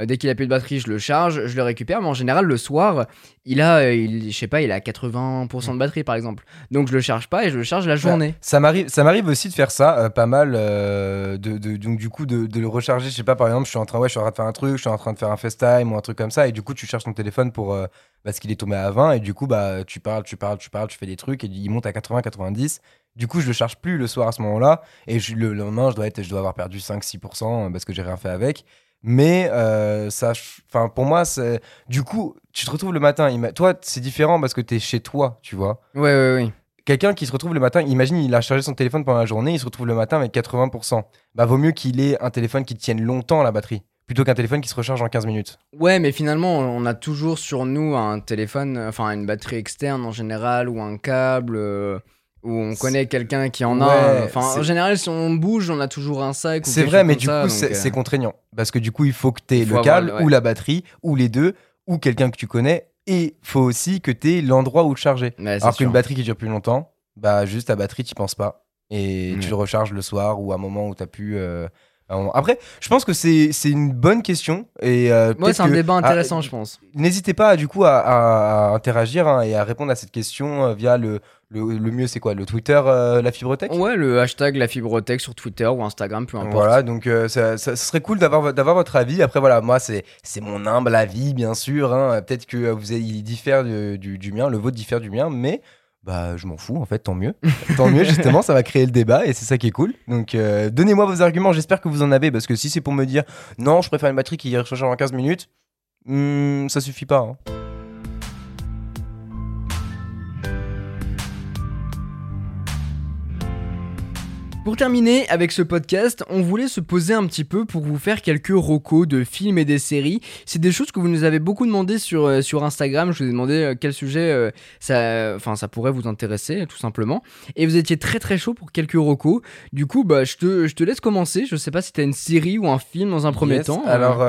dès qu'il a plus de batterie, je le charge, je le récupère. Mais en général, le soir, il a, euh, il, je sais pas, il a 80% de batterie par exemple. Donc je le charge pas et je le charge la journée. ça m'arrive, ça m'arrive aussi de faire ça, euh, pas mal. de, donc du coup de, le recharger. Je sais pas, par exemple, je suis en train, ouais, je suis en train de faire un truc, je suis en train de faire un FaceTime ou un truc comme ça, et du coup tu charges ton téléphone pour parce qu'il est tombé à 20 et du coup bah tu parles, tu parles, tu parles, tu fais des trucs et il monte à 80, 90. Du coup, je le charge plus le soir à ce moment-là. Et le lendemain, je dois, être, je dois avoir perdu 5-6% parce que j'ai rien fait avec. Mais euh, ça, enfin pour moi, c'est du coup, tu te retrouves le matin. Toi, c'est différent parce que tu es chez toi, tu vois. Ouais, ouais, ouais. Quelqu'un qui se retrouve le matin, imagine, il a chargé son téléphone pendant la journée, il se retrouve le matin avec 80%. Bah, vaut mieux qu'il ait un téléphone qui tienne longtemps la batterie plutôt qu'un téléphone qui se recharge en 15 minutes. Ouais, mais finalement, on a toujours sur nous un téléphone, enfin une batterie externe en général ou un câble. Euh, où on connaît quelqu'un qui en a. Enfin, en général, si on bouge, on a toujours un sac. C'est vrai, mais du coup, c'est euh, contraignant. Parce que du coup, il faut que tu aies le câble ou la batterie ou les deux ou quelqu'un que tu connais. Et faut aussi que tu aies l'endroit où le charger. Alors qu'une batterie qui dure plus longtemps, bah juste ta batterie, tu penses pas. Et tu le recharges le soir ou à un moment où tu as pu. Euh, après, je pense que c'est une bonne question. Et euh, c'est un débat intéressant, je pense. N'hésitez pas du coup à, interagir hein, et à répondre à cette question via le, le, mieux, c'est quoi? Le Twitter, euh, la fibrotech Ouais, le hashtag la fibrotech sur Twitter ou Instagram, peu importe. Voilà, donc euh, ça, serait cool d'avoir votre avis. Après, voilà, moi, c'est mon humble avis, bien sûr. Hein. Peut-être que vous il diffère du, du, mien, le vôtre diffère du mien, mais bah, je m'en fous, en fait, tant mieux. tant mieux, justement, ça va créer le débat et c'est ça qui est cool. Donc, euh, donnez-moi vos arguments, j'espère que vous en avez, parce que si c'est pour me dire non, je préfère une batterie qui recharge en 15 minutes, hmm, ça suffit pas. Hein. Pour terminer avec ce podcast, on voulait se poser un petit peu pour vous faire quelques recos de films et des séries. C'est des choses que vous nous avez beaucoup demandé sur, euh, sur Instagram. Je vous ai demandé euh, quel sujet euh, ça, enfin, ça pourrait vous intéresser, tout simplement. Et vous étiez très très chaud pour quelques recos. Du coup, bah, je, te, je te laisse commencer. Je sais pas si tu as une série ou un film dans un premier temps. Alors,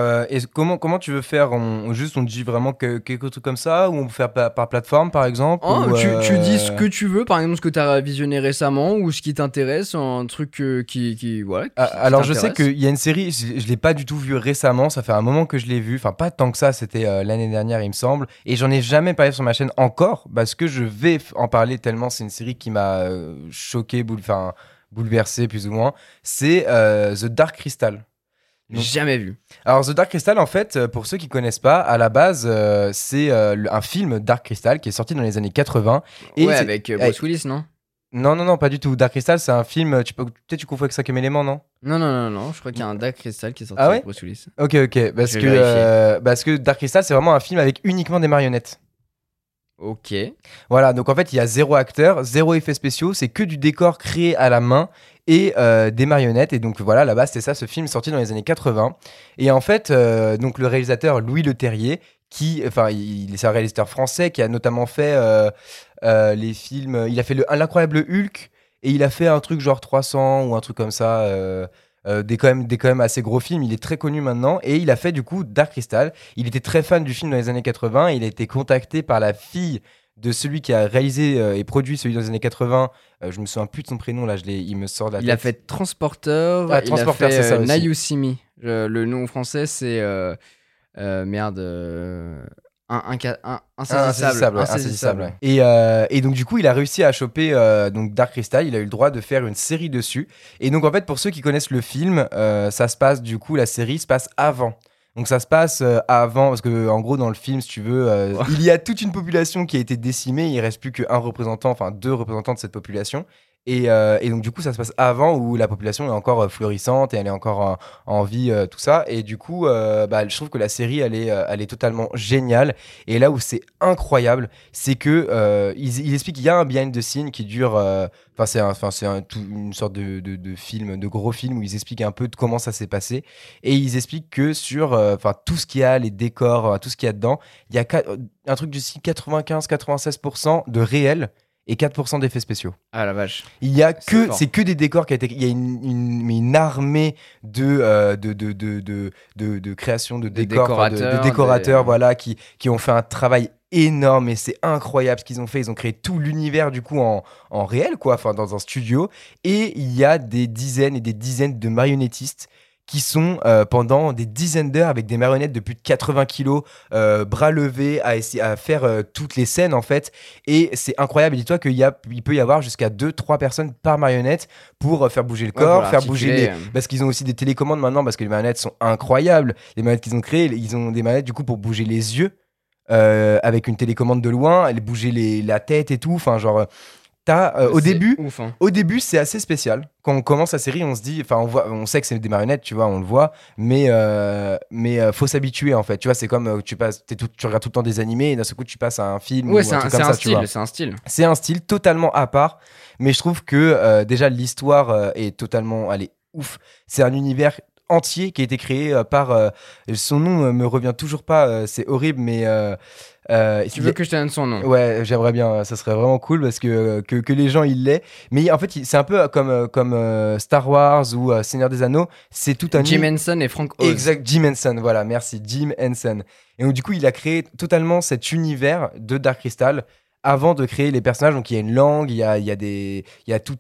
comment, comment tu veux faire? On, Juste, on dit vraiment que, quelque chose comme ça Ou on peut faire par, plateforme, par exemple oh, tu, tu, dis ce que tu veux, par exemple, ce que tu as visionné récemment ou ce qui t'intéresse en truc euh, qui, qui, voilà, ah, alors je sais qu'il y a une série, je, je l'ai pas du tout vu récemment, ça fait un moment que je l'ai vu, enfin pas tant que ça, c'était euh, l'année dernière il me semble, et j'en ai jamais parlé sur ma chaîne encore parce que je vais en parler tellement c'est une série qui m'a euh, choqué, enfin bouleversé plus ou moins. C'est The Dark Crystal. Jamais vu. Alors The Dark Crystal, en fait, pour ceux qui connaissent pas, à la base, c'est un film Dark Crystal qui est sorti dans les années 80. Et ouais, avec Bruce Willis, non? Non, non, non, pas du tout. Dark Crystal, c'est un film. Tu peux, peut-être tu confonds avec 5 élément, non? Non, non, non, non. Je crois qu'il y a un Dark Crystal qui est sorti ah avec Bruce Willis. Ok, ok. Parce que, euh, parce que Dark Crystal, c'est vraiment un film avec uniquement des marionnettes. Ok. Voilà, donc en fait, il y a zéro acteur, zéro effet spéciaux, c'est que du décor créé à la main et euh, des marionnettes. Et donc voilà, là-bas, c'était ça, ce film sorti dans les années 80. Et en fait, euh, donc le réalisateur Louis Leterrier, qui, enfin, il, est un réalisateur français qui a notamment fait euh, euh, les films. Il a fait l'incroyable Hulk et il a fait un truc genre 300 ou un truc comme ça. Euh, des, quand même, des quand même assez gros films. Il est très connu maintenant et il a fait du coup Dark Crystal. Il était très fan du film dans les années 80. Il a été contacté par la fille de celui qui a réalisé et produit celui dans les années 80. je me souviens plus de son prénom là, je il me sort de la il a fait Transporteur. Ah, Transporteur, c'est ça aussi. Now You See Me. le nom français c'est merde. Euh, un, un, insaisissable. insaisissable, Et, euh, et, donc du coup, il a réussi à choper euh, donc Dark Crystal. Il a eu le droit de faire une série dessus. Et donc en fait, pour ceux qui connaissent le film, euh, ça se passe du coup, la série se passe avant. Donc ça se passe avant, parce que en gros dans le film, si tu veux, il y a toute une population qui a été décimée. Il reste plus qu'un représentant, enfin deux représentants de cette population. Euh, et, donc, du coup, ça se passe avant où la population est encore euh, florissante et elle est encore en, vie, euh, tout ça. Et du coup, bah, je trouve que la série, elle est, elle est totalement géniale. Et là où c'est incroyable, c'est que il, explique qu'il y a un behind the scene qui dure. Enfin, c'est enfin, c'est une sorte de, film, de gros film où ils expliquent un peu comment ça s'est passé. Et ils expliquent que sur enfin tout ce qu'il y a, les décors, tout ce qu'il y a dedans, il y a un truc du style 95-96% de réel et 4% d'effets spéciaux. Ah la vache. Il y a que c'est que des décors qui a été il y a une, une, armée de, de, de, de, de, de création de, décors, décorateurs, de, décorateurs voilà qui, qui ont fait un travail énorme et c'est incroyable ce qu'ils ont fait. Ils ont créé tout l'univers du coup en, en réel quoi, enfin dans un studio et il y a des dizaines et des dizaines de marionnettistes qui sont euh, pendant des dizaines d'heures avec des marionnettes de plus de 80 kilos, euh, bras levés, à, essayer, à faire euh, toutes les scènes en fait. Et c'est incroyable. Dis-toi qu'il y a, il peut y avoir jusqu'à 2-3 personnes par marionnette pour faire bouger le corps, faire bouger les. Parce qu'ils ont aussi des télécommandes maintenant, parce que les marionnettes sont incroyables. Les marionnettes qu'ils ont créées, ils ont des marionnettes du coup pour bouger les yeux. avec une télécommande de loin, elle bouger les, la tête et tout. Enfin, genre, euh, au début, hein. au début, c'est assez spécial. Quand on commence la série, on se dit, enfin, on voit, on sait que c'est des marionnettes, tu vois, on le voit, mais euh, mais euh, faut s'habituer en fait. Tu vois, c'est comme tu passes, tout, tu regardes tout le temps des animés et d'un seul coup tu passes à un film. Ouais, c'est un, un, style, c'est un style. C'est un style totalement à part, mais je trouve que déjà l'histoire est totalement, elle est ouf. C'est un univers entier qui a été créé par son nom me revient toujours pas, c'est horrible, mais euh, tu veux que je te donne son nom? Ouais, j'aimerais bien. Ça serait vraiment cool parce que, que, que les gens ils l'aient. Mais en fait, c'est un peu comme, comme euh, Star Wars ou euh, Seigneur des Anneaux. C'est tout un. Jim Henson et Frank Oz. Exact, Jim Henson. Voilà, merci. Jim Henson. Et donc, du coup, il a créé totalement cet univers de Dark Crystal avant de créer les personnages. Donc il y a une langue, il y a, il y a, des, il y a tout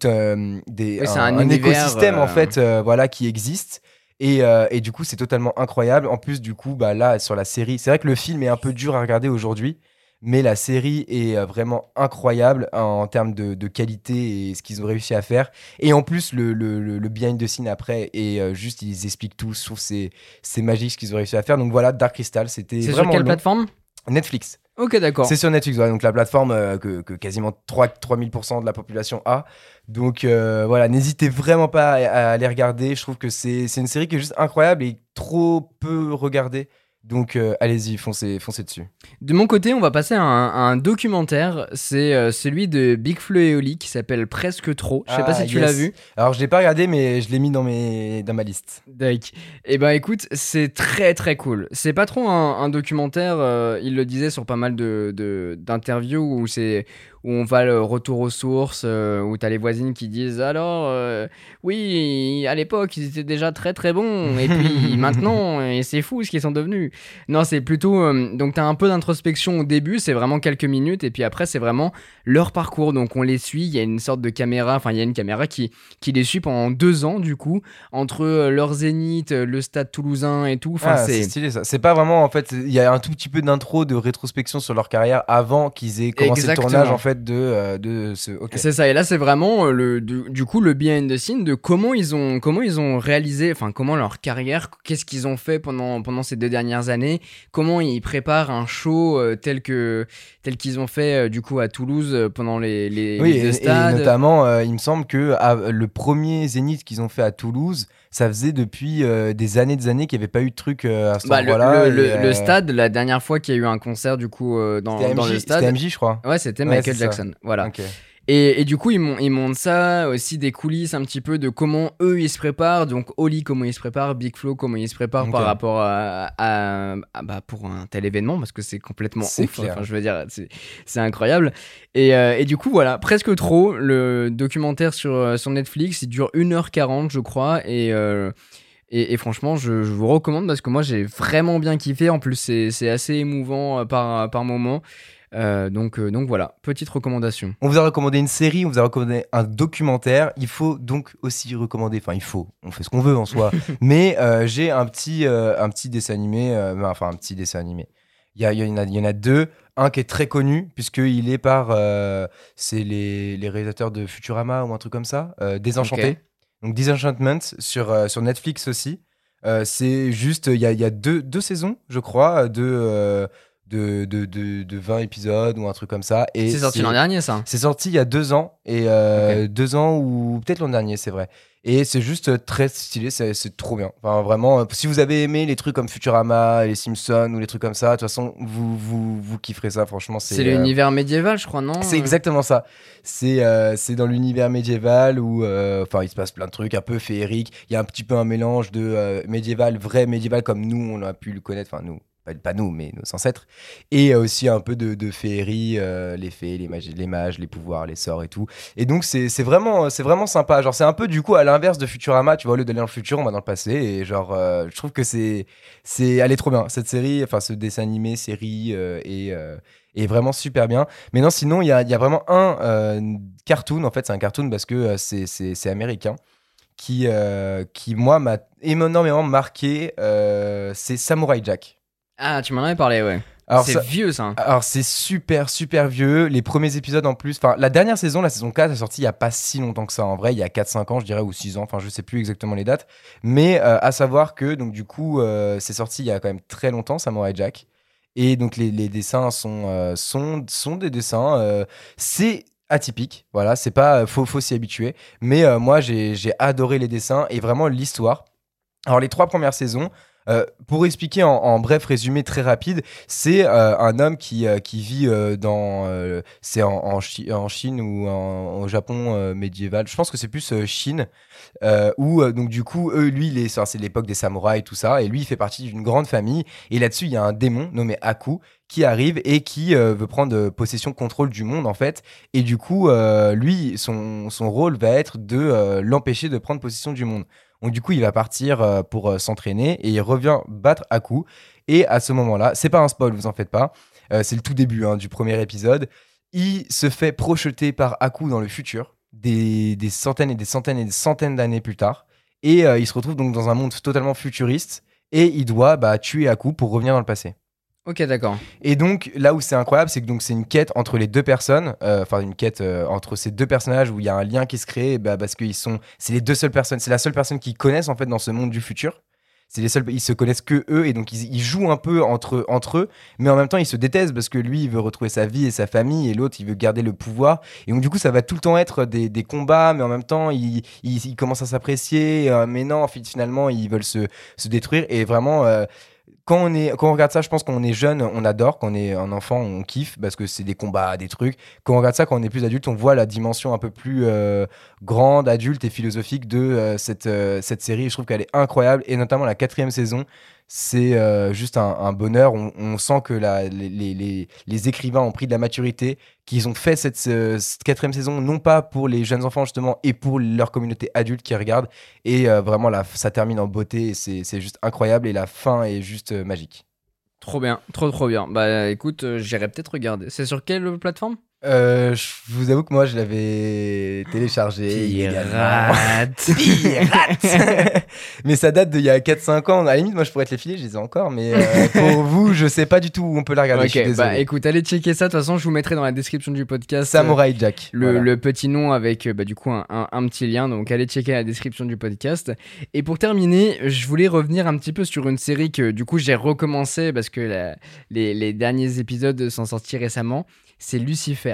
des, un, écosystème en fait voilà, qui existe. Euh, et, du coup, c'est totalement incroyable. En plus, du coup, bah, là, sur la série, c'est vrai que le film est un peu dur à regarder aujourd'hui, mais la série est euh, vraiment incroyable en, termes de, qualité et ce qu'ils ont réussi à faire. Et en plus, le, le, le, behind the scene après, et euh, juste, ils expliquent tout. sur ces c'est magique ce qu'ils ont réussi à faire. Donc voilà, Dark Crystal, c'était. C'est sur quelle plateforme? Netflix. Ok, d'accord. C'est sur Netflix, donc la plateforme que, que, quasiment 3, 3000% de la population a. Donc euh, voilà, n'hésitez vraiment pas à, aller regarder. Je trouve que c'est une série qui est juste incroyable et trop peu regardée. Donc euh, allez-y, foncez, foncez dessus. De mon côté, on va passer à un, documentaire. C'est euh, celui de Big Flo et Oli qui s'appelle Presque Trop. Je sais pas ah, si tu l'as vu. Alors je l'ai pas regardé, mais je l'ai mis dans, mes, dans ma liste. D'accord. Et eh ben écoute, c'est très très cool. C'est pas trop un, documentaire, il le disait sur pas mal d'interviews de, où c'est où on va le retour aux sources, euh, où tu as les voisines qui disent alors, euh, oui, à l'époque, ils étaient déjà très très bons, et puis maintenant, et c'est fou ce qu'ils sont devenus. Non, c'est plutôt. Euh, donc, tu as un peu d'introspection au début, c'est vraiment quelques minutes, et puis après, c'est vraiment leur parcours. Donc, on les suit, il y a une sorte de caméra, enfin, il y a une caméra qui, qui les suit pendant deux ans, du coup, entre leur zénith, le stade toulousain et tout. Enfin, ah, c'est stylé ça. C'est pas vraiment, en fait, il y a un tout petit peu d'intro, de rétrospection sur leur carrière avant qu'ils aient commencé le tournage, en fait de, euh, de ce. C'est ça. Et là, c'est vraiment euh, le, du, coup le behind the scene de comment ils ont, comment ils ont réalisé, enfin, comment leur carrière, qu'est-ce qu'ils ont fait pendant, pendant ces deux dernières années, comment ils préparent un show euh, tel que tel qu'ils ont fait du coup à Toulouse pendant les, les, oui, et, stades. Et notamment, il me semble que le premier Zénith qu'ils ont fait à Toulouse, ça faisait depuis des années des années qu'il n'y avait pas eu de truc à ce bah, là Le, stade, la dernière fois qu'il y a eu un concert du coup dans, dans le stade. C'était MJ, je crois. Ouais, c'était Michael Jackson. Voilà. Et, du coup, ils, ils montrent ça, aussi des coulisses un petit peu de comment eux ils se préparent. Donc, Oli, comment il se prépare, Big Flo, comment il se prépare par rapport à, bah, pour un tel événement, parce que c'est complètement ouf. Enfin, je veux dire, c'est incroyable. Et, euh, et, du coup, voilà, presque trop. Le documentaire sur, euh, sur Netflix, il dure 1h40, je crois. Euh, et. Et, franchement, je, je, vous recommande parce que moi j'ai vraiment bien kiffé. En plus, c'est assez émouvant par, par moment. Euh, donc, euh, donc voilà, petite recommandation. On vous a recommandé une série, on vous a recommandé un documentaire. Il faut donc aussi recommander, enfin il faut, on fait ce qu'on veut en soi. mais euh, j'ai un petit, un petit dessin animé, enfin un petit dessin animé. Il y, y, en a, y en a deux. Un qui est très connu, puisqu'il est par. c'est les, les, réalisateurs de Futurama ou un truc comme ça. Désenchanté. Donc Disenchantment sur, sur Netflix aussi. c'est juste. Il y a, y a deux, deux, saisons, je crois, de de, de, de, 20 épisodes ou un truc comme ça. Et c'est sorti l'an dernier, ça C'est sorti il y a deux ans. Et euh, deux ans ou peut-être l'an dernier, c'est vrai. Et c'est juste très stylé, c'est trop bien. Enfin, vraiment, euh, si vous avez aimé les trucs comme Futurama, les Simpsons ou les trucs comme ça, de toute façon, vous, vous, vous kifferez ça, franchement. C'est l'univers médiéval, je crois, non C'est exactement ça. C'est c'est dans l'univers médiéval où enfin il se passe plein de trucs un peu féeriques. Il y a un petit peu un mélange de médiéval, vrai médiéval comme nous, on a pu le connaître, enfin nous, pas nous, mais nos ancêtres, et aussi un peu de, féerie, euh, les fées, les, mages, les mages, les pouvoirs, les sorts et tout. Et donc c'est vraiment, vraiment sympa. Genre c'est un peu du coup à l'inverse de Futurama, tu vois, au lieu d'aller dans le futur, on va dans le passé. Et genre, euh, je trouve que c'est, elle est trop bien cette série, enfin ce dessin animé, série euh, et est vraiment super bien. Mais non, sinon, il y a, y a, vraiment un cartoon, en fait, c'est un cartoon parce que c'est américain, qui, qui moi, m'a énormément marqué, c'est Samurai Jack. Ah, tu m'en avais parlé, ouais. C'est vieux ça. Alors c'est super super vieux. Les premiers épisodes en plus, enfin la dernière saison, la saison 4 est sortie il y a pas si longtemps que ça en vrai, il y a 4 5 ans, je dirais ou 6 ans, enfin je sais plus exactement les dates, mais euh, à savoir que donc du coup euh, c'est sorti il y a quand même très longtemps Samurai Jack et donc les, les dessins sont, euh, sont sont des dessins c'est atypique, voilà, c'est pas faut faut s'y habituer, mais moi j'ai adoré les dessins et vraiment l'histoire. Alors les trois premières saisons, euh, pour expliquer en, bref résumé très rapide, c'est euh, un homme qui, euh, vit dans c'est en, Chine ou au Japon médiéval. Je pense que c'est plus Chine où donc du coup lui c'est l'époque des samouraïs tout ça et lui il fait partie d'une grande famille et là-dessus il y a un démon nommé Aku qui arrive et qui veut prendre possession contrôle du monde en fait et du coup lui son, son rôle va être de l'empêcher de prendre possession du monde. Donc du coup, il va partir euh, pour euh, s'entraîner et il revient battre Aku. Et à ce moment-là, c'est pas un spoil, vous en faites pas. Euh, c'est le tout début hein, du premier épisode. Il se fait projeter par Aku dans le futur, des, centaines et des centaines et des centaines d'années plus tard. Et il se retrouve donc dans un monde totalement futuriste et il doit bah, tuer Aku pour revenir dans le passé. Ok, d'accord. Et donc, là où c'est incroyable, c'est que c'est une quête entre les deux personnes, euh, enfin une quête euh, entre ces deux personnages où il y a un lien qui se crée, bah, parce qu'ils sont, c'est les deux seules personnes, c'est la seule personne qu'ils connaissent en fait dans ce monde du futur. C'est les seuls, ils se connaissent que eux et donc ils, jouent un peu entre eux, mais en même temps ils se détestent parce que lui il veut retrouver sa vie et sa famille et l'autre il veut garder le pouvoir. Et donc du coup ça va tout le temps être des, combats, mais en même temps ils, ils, commencent à s'apprécier, euh, mais non finalement ils veulent se, se détruire et vraiment quand on, regarde ça, je pense qu'on est jeune, on adore. Quand on est un enfant, on kiffe parce que c'est des combats, des trucs. Quand on regarde ça, quand on est plus adulte, on voit la dimension un peu plus euh, grande, adulte et philosophique de euh, cette, euh, cette série. Je trouve qu'elle est incroyable et notamment la quatrième saison c'est juste un, bonheur. On, sent que les, écrivains ont pris de la maturité, qu'ils ont fait cette, quatrième saison, non pas pour les jeunes enfants justement, et pour leur communauté adulte qui regarde. Et vraiment, ça termine en beauté, c'est juste incroyable, et la fin est juste magique. Trop bien, trop trop bien. Bah écoute, j'irai peut-être regarder. C'est sur quelle plateforme? Euh, je vous avoue que moi, je l'avais téléchargé. Pirate Mais ça date d'il y a 4-5 ans. À la limite, moi, je pourrais te les filer, je les ai encore. Mais euh, pour vous, je sais pas du tout où on peut la regarder. Ok, bah écoute, allez checker ça. De toute façon, je vous mettrai dans la description du podcast. Samurai Jack. Le, petit nom avec, euh, bah, du coup, un, un, petit lien. Donc, allez checker la description du podcast. Et pour terminer, je voulais revenir un petit peu sur une série que, du coup, j'ai recommencé parce que les, les derniers épisodes sont sortis récemment c'est Lucifer.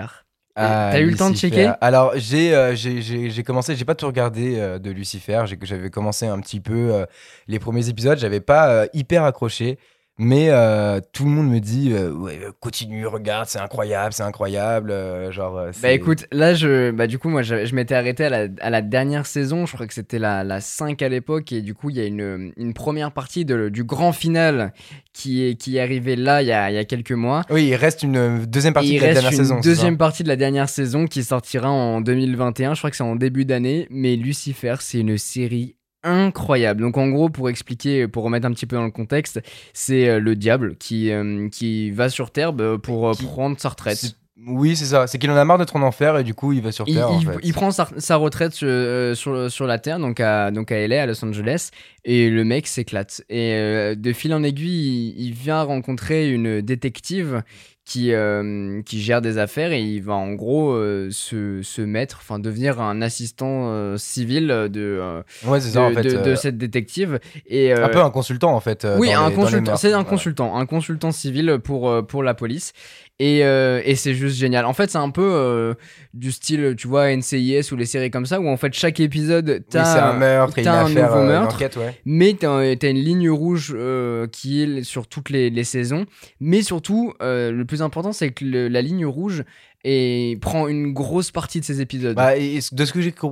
Ah, T'as eu le temps de checker? Alors j'ai euh, j'ai commencé, j'ai pas tout regardé euh, de Lucifer. J'avais commencé un petit peu euh, les premiers épisodes. J'avais pas hyper accroché. Mais euh, tout le monde me dit euh, ouais, continue, regarde, c'est incroyable, c'est incroyable. Euh, genre, bah écoute, là, je, bah, du coup, moi, je, m'étais arrêté à la, à la, dernière saison, je crois que c'était la, la 5 à l'époque, et du coup, il y a une, une première partie de, du grand final qui est, qui est arrivé là il y, a, il y a quelques mois. Oui, il reste une deuxième partie de la dernière saison. Deuxième partie de la dernière saison qui sortira en 2021, je crois que c'est en début d'année, mais Lucifer, c'est une série incroyable. Donc en gros, pour expliquer, pour remettre un petit peu dans le contexte, c'est euh, le diable qui, euh, qui va sur Terre bah, pour euh, prendre sa retraite. Oui, c'est ça. C'est qu'il en a marre d'être en enfer et du coup, il va sur Terre. Il, prend sa, retraite sur, sur, la Terre, donc à, donc à LA, à Los Angeles, et le mec s'éclate. Et de fil en aiguille, il, vient rencontrer une détective qui, euh, qui gère des affaires et il va en gros euh, se, se, mettre, enfin devenir un assistant euh, civil de, ouais, ça, en fait, de, cette détective. Et, un peu un consultant en fait. oui, un consultant, c'est un consultant, un consultant civil pour, pour la police. Et, et c'est juste génial. En fait, c'est un peu du style, tu vois, NCIS ou les séries comme ça, où en fait chaque épisode, t'as un meurtre, as un nouveau meurtre, mais t'as as une ligne rouge qui est sur toutes les, les saisons. Mais surtout, le plus important, c'est que la ligne rouge et prend une grosse partie de ces épisodes. Bah, et de ce que j'ai cru,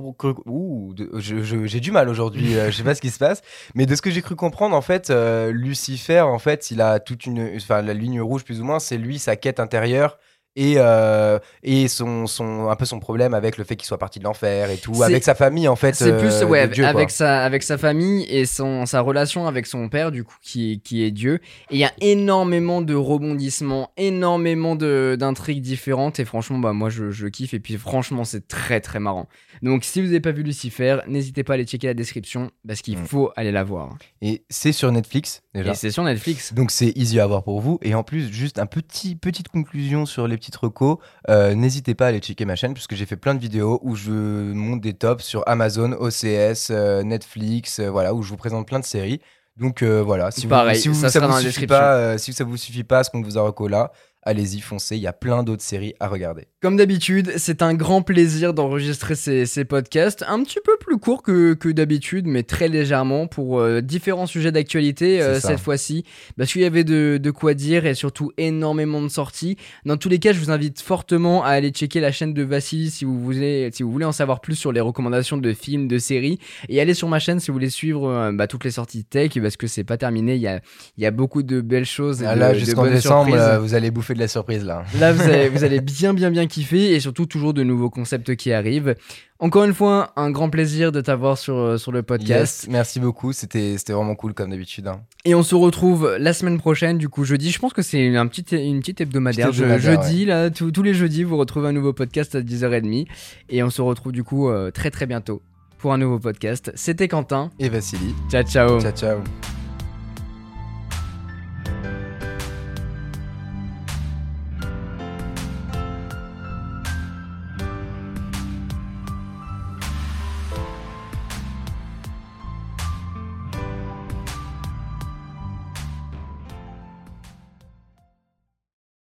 j'ai du mal aujourd'hui, euh, je sais pas ce qui se passe, mais de ce que j'ai cru comprendre, en fait, euh, Lucifer, en fait, il a toute une, enfin, la ligne rouge plus ou moins, c'est lui sa quête intérieure et, euh, et son, son, un peu son problème avec le fait qu'il soit parti de l'enfer et tout, avec sa famille en fait. C'est plus, euh, ouais, avec, sa, avec sa famille et son, sa relation avec son père, du coup, qui, qui est Dieu. Et il y a énormément de rebondissements, énormément d'intrigues différentes, et franchement, bah, moi je, je kiffe, et puis franchement, c'est très très marrant. Donc, si vous n'avez pas vu Lucifer, n'hésitez pas à aller checker la description, parce qu'il mm. faut aller la voir. Et c'est sur Netflix déjà. Et c'est sur Netflix. Donc, c'est easy à voir pour vous. Et en plus, juste un petit petite conclusion sur les petites recos, euh, n'hésitez pas à aller checker ma chaîne puisque j'ai fait plein de vidéos où je monte des tops sur Amazon, OCS, euh, Netflix, euh, voilà, où je vous présente plein de séries. Donc voilà, si, Pareil, vous, si, ça, vous suffit pas, si ça vous suffit pas ce qu'on vous a reco là, allez-y, foncez, il y a plein d'autres séries à regarder. Comme d'habitude, c'est un grand plaisir d'enregistrer ces, podcasts, un petit peu plus courts que, que d'habitude, mais très légèrement pour euh, différents sujets d'actualité euh, cette fois-ci, parce qu'il y avait de, de, quoi dire et surtout énormément de sorties. Dans tous les cas, je vous invite fortement à aller checker la chaîne de Vassili si vous voulez, si vous voulez en savoir plus sur les recommandations de films, de séries, et allez sur ma chaîne si vous voulez suivre euh, bah, toutes les sorties tech, parce que c'est pas terminé, il y a, y a beaucoup de belles choses. Ah là, jusqu'en décembre, vous allez bouffer de la surprise là. Là, vous allez, vous allez bien, bien, bien kiffer et surtout toujours de nouveaux concepts qui arrivent. Encore une fois, un grand plaisir de t'avoir sur, euh, sur le podcast. merci beaucoup, c'était vraiment cool comme d'habitude. Hein. Et on se retrouve la semaine prochaine, du coup jeudi. Je pense que c'est un petit, une petite hebdomadaire. jeudi, là, tous les jeudis, vous retrouvez un nouveau podcast à 10h30. Et on se retrouve du coup euh, très très bientôt pour un nouveau podcast. C'était Quentin. Et Vassili. Ciao ciao. Ciao ciao.